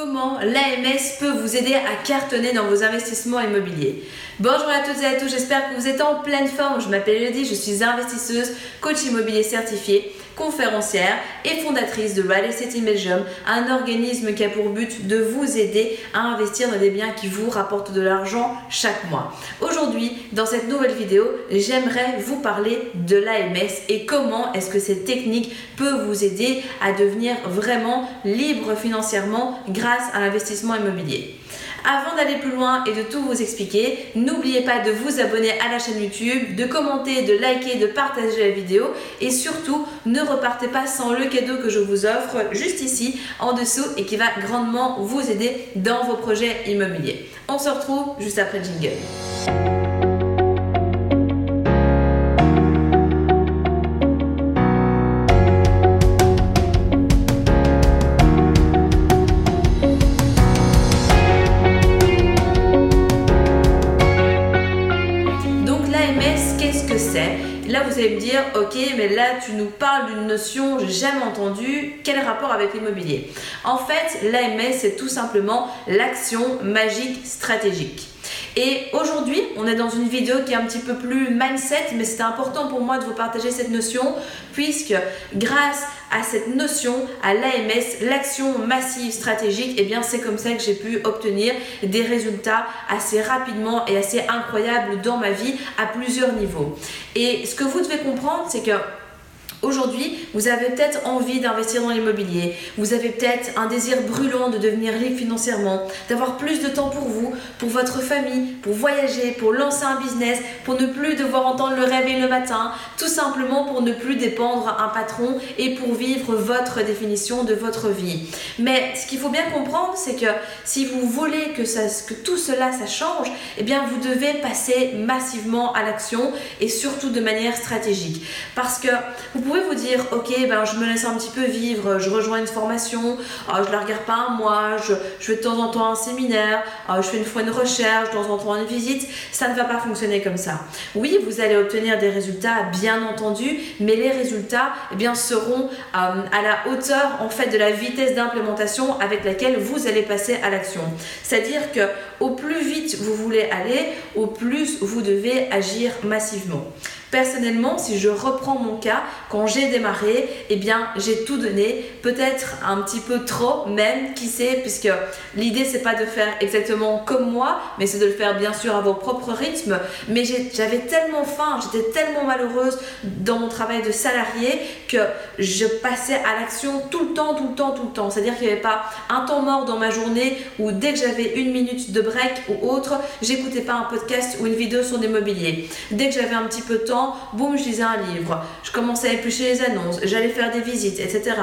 Comment l'AMS peut vous aider à cartonner dans vos investissements immobiliers Bonjour à toutes et à tous, j'espère que vous êtes en pleine forme. Je m'appelle Elodie, je suis investisseuse, coach immobilier certifié conférencière et fondatrice de Real Estate Imagine, un organisme qui a pour but de vous aider à investir dans des biens qui vous rapportent de l'argent chaque mois. Aujourd'hui, dans cette nouvelle vidéo, j'aimerais vous parler de l'AMS et comment est-ce que cette technique peut vous aider à devenir vraiment libre financièrement grâce à l'investissement immobilier. Avant d'aller plus loin et de tout vous expliquer, n'oubliez pas de vous abonner à la chaîne YouTube, de commenter, de liker, de partager la vidéo et surtout ne repartez pas sans le cadeau que je vous offre juste ici en dessous et qui va grandement vous aider dans vos projets immobiliers. On se retrouve juste après le jingle. Là, vous allez me dire, ok, mais là, tu nous parles d'une notion jamais entendue. Quel rapport avec l'immobilier? En fait, l'AMS, c'est tout simplement l'action magique stratégique. Et aujourd'hui, on est dans une vidéo qui est un petit peu plus mindset, mais c'était important pour moi de vous partager cette notion, puisque grâce à cette notion, à l'AMS, l'action massive stratégique, et eh bien c'est comme ça que j'ai pu obtenir des résultats assez rapidement et assez incroyables dans ma vie à plusieurs niveaux. Et ce que vous devez comprendre, c'est que Aujourd'hui, vous avez peut-être envie d'investir dans l'immobilier, vous avez peut-être un désir brûlant de devenir libre financièrement, d'avoir plus de temps pour vous, pour votre famille, pour voyager, pour lancer un business, pour ne plus devoir entendre le réveil le matin, tout simplement pour ne plus dépendre un patron et pour vivre votre définition de votre vie. Mais ce qu'il faut bien comprendre, c'est que si vous voulez que, tout cela change, eh bien vous devez passer massivement à l'action et surtout de manière stratégique. Parce que pouvez vous dire, ok, ben, je me laisse un petit peu vivre, je rejoins une formation, ah, je la regarde pas un mois, je, fais de temps en temps un séminaire, ah, je fais une fois une recherche, de temps en temps une visite. Ça ne va pas fonctionner comme ça. Oui, vous allez obtenir des résultats, bien entendu, mais les résultats eh bien, seront euh, à la hauteur en fait de la vitesse d'implémentation avec laquelle vous allez passer à l'action. C'est-à-dire que au plus vite vous voulez aller, au plus vous devez agir massivement. Personnellement, si je reprends mon cas, quand j'ai démarré, eh bien, j'ai tout donné, peut-être un petit peu trop même, qui sait, puisque l'idée c'est pas de faire exactement comme moi, mais c'est de le faire bien sûr à vos propres rythmes. Mais j'avais tellement faim, j'étais tellement malheureuse dans mon travail de salarié que je passais à l'action tout le temps, tout le temps, tout le temps. C'est-à-dire qu'il n'y avait pas un temps mort dans ma journée où dès que j'avais une minute de break ou autre, j'écoutais pas un podcast ou une vidéo sur l'immobilier. Dès que j'avais un petit peu de temps, boum, je lisais un livre, je commençais à éplucher les annonces, j'allais faire des visites, etc.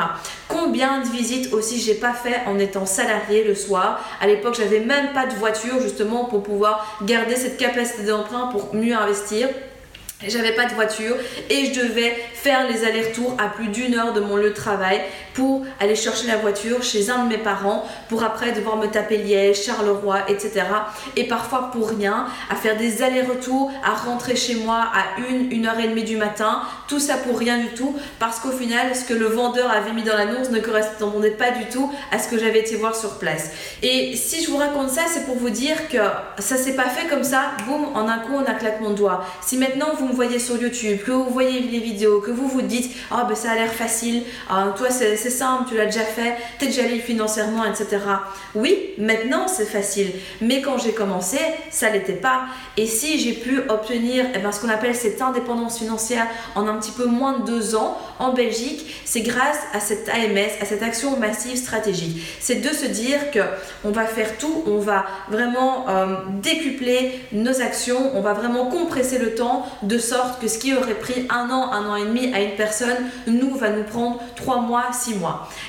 Combien de visites aussi j'ai pas fait en étant salarié le soir? À l'époque, j'avais même pas de voiture justement pour pouvoir garder cette capacité d'emprunt pour mieux investir. J'avais pas de voiture et je devais faire les allers-retours à plus d'une heure de mon lieu de travail pour aller chercher la voiture chez un de mes parents pour après devoir me taper Liège, Charleroi, etc. Et parfois pour rien, à faire des allers-retours, à rentrer chez moi à une, une heure et demie du matin, tout ça pour rien du tout parce qu'au final, ce que le vendeur avait mis dans l'annonce ne correspondait pas du tout à ce que j'avais été voir sur place. Et si je vous raconte ça, c'est pour vous dire que ça s'est pas fait comme ça, boum, en un coup, en un claquement de doigts. Si maintenant vous me voyez sur YouTube, que vous voyez les vidéos, que vous vous dites, ah oh, ben ça a l'air facile, ah, toi c'est simple, tu l'as déjà fait, t'es déjà libre financièrement, etc. Oui, maintenant c'est facile, mais quand j'ai commencé, ça l'était pas. Et si j'ai pu obtenir eh ben, ce qu'on appelle cette indépendance financière en un petit peu moins de deux ans en Belgique, c'est grâce à cette AMS, à cette action massive stratégique. C'est de se dire que on va faire tout, on va vraiment euh, décupler nos actions, on va vraiment compresser le temps de sorte que ce qui aurait pris un an, un an et demi à une personne, nous va nous prendre trois mois, six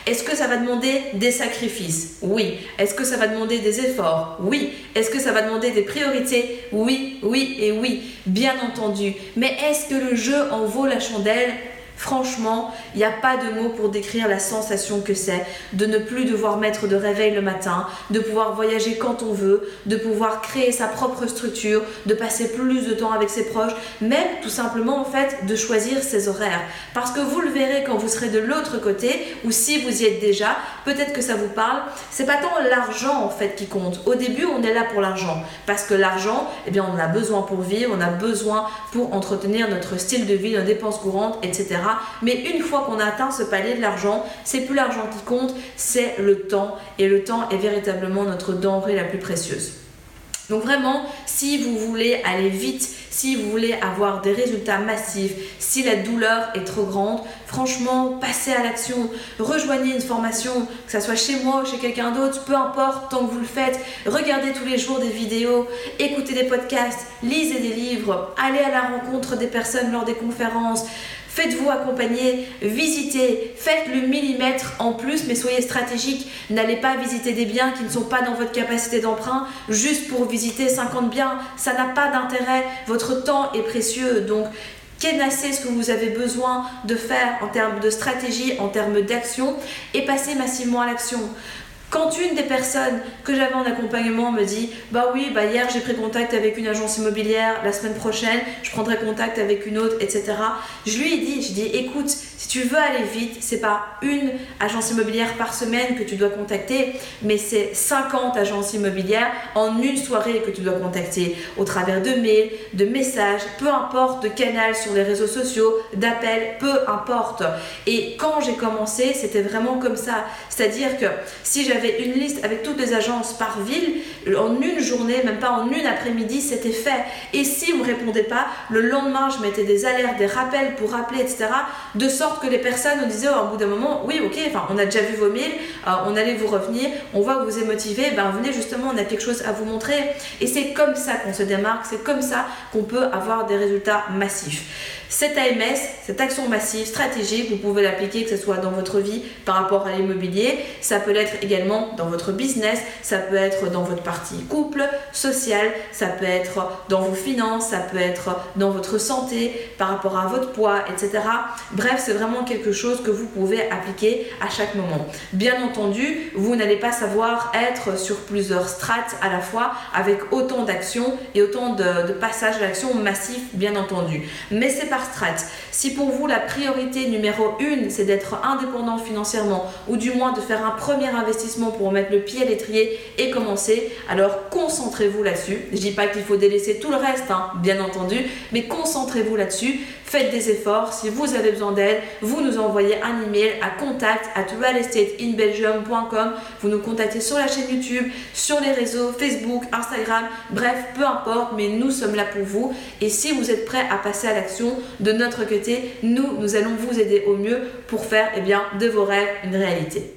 Est-ce que ça va demander des sacrifices? Oui. Est-ce que ça va demander des efforts? Oui. Est-ce que ça va demander des priorités? Oui, oui et oui, bien entendu. Mais est-ce que le jeu en vaut la chandelle? Franchement, il n'y a pas de mots pour décrire la sensation que c'est de ne plus devoir mettre de réveil le matin, de pouvoir voyager quand on veut, de pouvoir créer sa propre structure, de passer plus de temps avec ses proches, même tout simplement en fait de choisir ses horaires. Parce que vous le verrez quand vous serez de l'autre côté ou si vous y êtes déjà, peut-être que ça vous parle. C'est pas tant l'argent en fait qui compte. Au début, on est là pour l'argent parce que l'argent, eh bien, on en a besoin pour vivre, on a besoin pour entretenir notre style de vie, nos dépenses courantes, etc. Mais une fois qu'on a atteint ce palier de l'argent, c'est plus l'argent qui compte, c'est le temps. Et le temps est véritablement notre denrée la plus précieuse. Donc vraiment, si vous voulez aller vite, si vous voulez avoir des résultats massifs, si la douleur est trop grande, franchement, passez à l'action. Rejoignez une formation, que ce soit chez moi ou chez quelqu'un d'autre, peu importe, tant que vous le faites. Regardez tous les jours des vidéos, écoutez des podcasts, lisez des livres, allez à la rencontre des personnes lors des conférences. Faites-vous accompagner, visitez, faites le millimètre en plus, mais soyez stratégique. N'allez pas visiter des biens qui ne sont pas dans votre capacité d'emprunt juste pour visiter 50 biens. Ça n'a pas d'intérêt. Votre temps est précieux. Donc, Kenassez ce que vous avez besoin de faire en termes de stratégie, en termes d'action et passez massivement à l'action. Quand une des personnes que j'avais en accompagnement me dit Bah oui, bah hier j'ai pris contact avec une agence immobilière, la semaine prochaine je prendrai contact avec une autre, etc. Je lui ai dit Je dis écoute, si tu veux aller vite, c'est pas une agence immobilière par semaine que tu dois contacter, mais c'est 50 agences immobilières en une soirée que tu dois contacter au travers de mails, de messages, peu importe, de canal sur les réseaux sociaux, d'appels, peu importe. Et quand j'ai commencé, c'était vraiment comme ça. C'est-à-dire que si j'avais une liste avec toutes les agences par ville. En une journée, même pas en une après-midi, c'était fait. Et si on ne répondait pas, le lendemain, je mettais des alertes, des rappels pour rappeler, etc. De sorte que les personnes nous disaient au bout d'un moment, oui, ok, enfin, on a déjà vu vos mails, euh, on allait vous revenir, on voit que vous êtes motivé, ben venez justement, on a quelque chose à vous montrer. Et c'est comme ça qu'on se démarque, c'est comme ça qu'on peut avoir des résultats massifs. Cette AMS, cette action massive stratégique, vous pouvez l'appliquer que ce soit dans votre vie par rapport à l'immobilier, ça peut l'être également dans votre business, ça peut être dans votre partie couple, social, ça peut être dans vos finances, ça peut être dans votre santé, par rapport à votre poids, etc. Bref, c'est vraiment quelque chose que vous pouvez appliquer à chaque moment. Bien entendu, vous n'allez pas savoir être sur plusieurs strates à la fois avec autant d'actions et autant de, passages à l'action massifs, bien entendu. Mais c'est si pour vous la priorité numéro une, c'est d'être indépendant financièrement ou du moins de faire un premier investissement pour mettre le pied à l'étrier et commencer, alors concentrez-vous là-dessus. Je dis pas qu'il faut délaisser tout le reste, hein, bien entendu, mais concentrez-vous là-dessus. Faites des efforts. Si vous avez besoin d'aide, vous nous envoyez un email à contact at realestateinbelgium.com. Vous nous contactez sur la chaîne YouTube, sur les réseaux Facebook, Instagram, bref, peu importe, mais nous sommes là pour vous. Et si vous êtes prêt à passer à l'action, de notre côté, nous, nous allons vous aider au mieux pour faire eh de vos rêves une réalité.